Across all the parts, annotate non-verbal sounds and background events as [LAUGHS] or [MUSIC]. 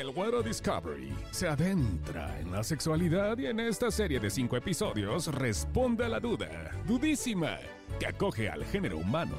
El Güero Discovery se adentra en la sexualidad y en esta serie de cinco episodios responde a la duda, dudísima, que acoge al género humano.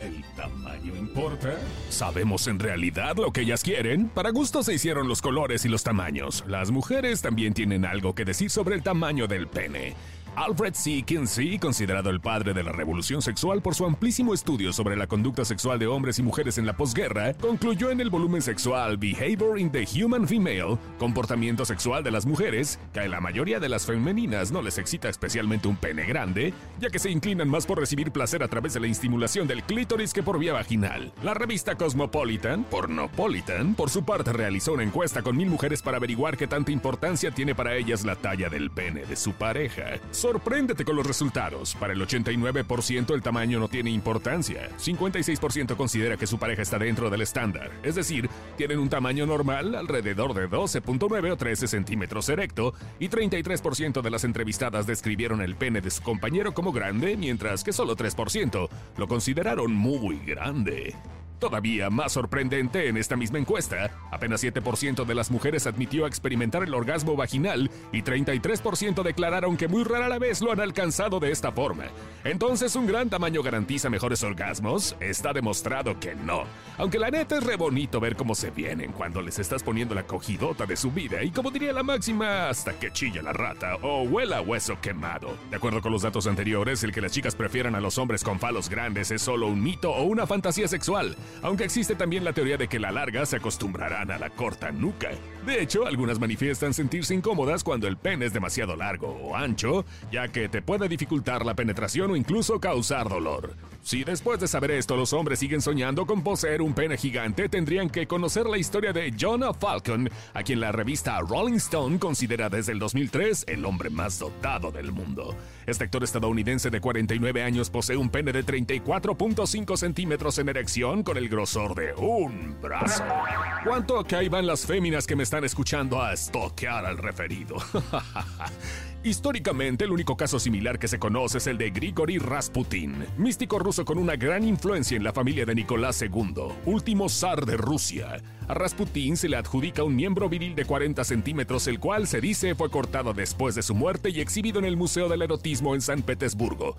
¿El tamaño importa? ¿Sabemos en realidad lo que ellas quieren? Para gusto se hicieron los colores y los tamaños. Las mujeres también tienen algo que decir sobre el tamaño del pene. Alfred C. Kinsey, considerado el padre de la revolución sexual por su amplísimo estudio sobre la conducta sexual de hombres y mujeres en la posguerra, concluyó en el volumen sexual Behavior in the Human Female, comportamiento sexual de las mujeres, que a la mayoría de las femeninas no les excita especialmente un pene grande, ya que se inclinan más por recibir placer a través de la estimulación del clítoris que por vía vaginal. La revista Cosmopolitan, Pornopolitan, por su parte realizó una encuesta con mil mujeres para averiguar qué tanta importancia tiene para ellas la talla del pene de su pareja. Sorpréndete con los resultados. Para el 89% el tamaño no tiene importancia. 56% considera que su pareja está dentro del estándar. Es decir, tienen un tamaño normal alrededor de 12.9 o 13 centímetros erecto y 33% de las entrevistadas describieron el pene de su compañero como grande, mientras que solo 3% lo consideraron muy grande. Todavía más sorprendente en esta misma encuesta, apenas 7% de las mujeres admitió experimentar el orgasmo vaginal y 33% declararon que muy rara la vez lo han alcanzado de esta forma. Entonces, ¿un gran tamaño garantiza mejores orgasmos? Está demostrado que no. Aunque la neta es re bonito ver cómo se vienen cuando les estás poniendo la cogidota de su vida y como diría la máxima, hasta que chilla la rata o huela hueso quemado. De acuerdo con los datos anteriores, el que las chicas prefieran a los hombres con falos grandes es solo un mito o una fantasía sexual aunque existe también la teoría de que la larga se acostumbrarán a la corta nuca. De hecho, algunas manifiestan sentirse incómodas cuando el pene es demasiado largo o ancho, ya que te puede dificultar la penetración o incluso causar dolor. Si después de saber esto los hombres siguen soñando con poseer un pene gigante, tendrían que conocer la historia de Jonah Falcon, a quien la revista Rolling Stone considera desde el 2003 el hombre más dotado del mundo. Este actor estadounidense de 49 años posee un pene de 34.5 centímetros en erección con el grosor de un brazo. ¿Cuánto ahí van las féminas que me están escuchando a estoquear al referido? [LAUGHS] Históricamente, el único caso similar que se conoce es el de Grigory Rasputin, místico ruso con una gran influencia en la familia de Nicolás II, último zar de Rusia. A Rasputin se le adjudica un miembro viril de 40 centímetros, el cual se dice fue cortado después de su muerte y exhibido en el Museo del Erotismo en San Petersburgo.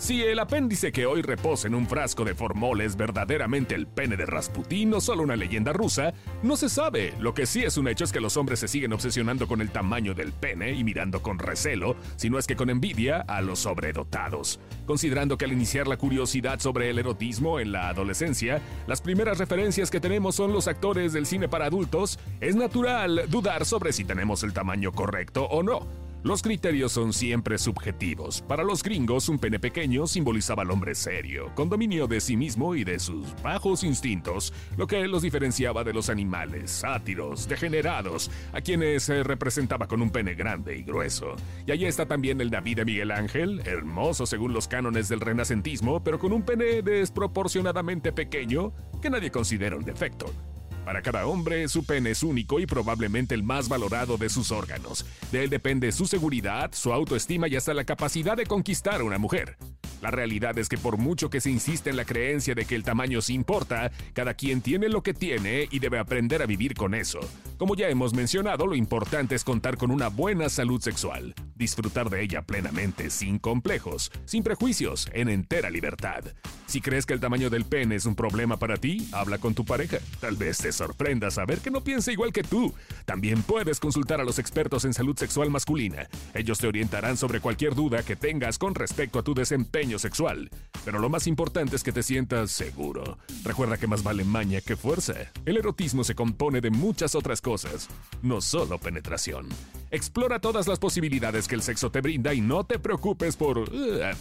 Si el apéndice que hoy reposa en un frasco de formol es verdaderamente el pene de Rasputín o solo una leyenda rusa, no se sabe. Lo que sí es un hecho es que los hombres se siguen obsesionando con el tamaño del pene y mirando con recelo, si no es que con envidia, a los sobredotados. Considerando que al iniciar la curiosidad sobre el erotismo en la adolescencia, las primeras referencias que tenemos son los actores del cine para adultos, es natural dudar sobre si tenemos el tamaño correcto o no. Los criterios son siempre subjetivos. Para los gringos, un pene pequeño simbolizaba al hombre serio, con dominio de sí mismo y de sus bajos instintos, lo que los diferenciaba de los animales, sátiros, degenerados, a quienes se representaba con un pene grande y grueso. Y allí está también el David de Miguel Ángel, hermoso según los cánones del renacentismo, pero con un pene desproporcionadamente pequeño que nadie considera un defecto. Para cada hombre, su pene es único y probablemente el más valorado de sus órganos. De él depende su seguridad, su autoestima y hasta la capacidad de conquistar a una mujer. La realidad es que por mucho que se insiste en la creencia de que el tamaño sí importa, cada quien tiene lo que tiene y debe aprender a vivir con eso. Como ya hemos mencionado, lo importante es contar con una buena salud sexual, disfrutar de ella plenamente, sin complejos, sin prejuicios, en entera libertad. Si crees que el tamaño del pene es un problema para ti, habla con tu pareja. Tal vez te sorprenda saber que no piensa igual que tú. También puedes consultar a los expertos en salud sexual masculina. Ellos te orientarán sobre cualquier duda que tengas con respecto a tu desempeño sexual. Pero lo más importante es que te sientas seguro. Recuerda que más vale maña que fuerza. El erotismo se compone de muchas otras cosas, no solo penetración. Explora todas las posibilidades que el sexo te brinda y no te preocupes por uh,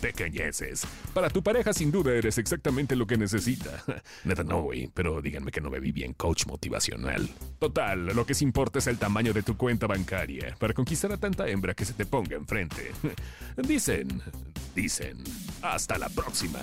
pequeñeces. Para tu pareja sin duda eres exactamente lo que necesita. [LAUGHS] Neta no, güey, pero díganme que no vi bien coach motivacional. Total, lo que importa es el tamaño de tu cuenta bancaria para conquistar a tanta hembra que se te ponga enfrente. [LAUGHS] Dicen, dicen. Hasta la próxima.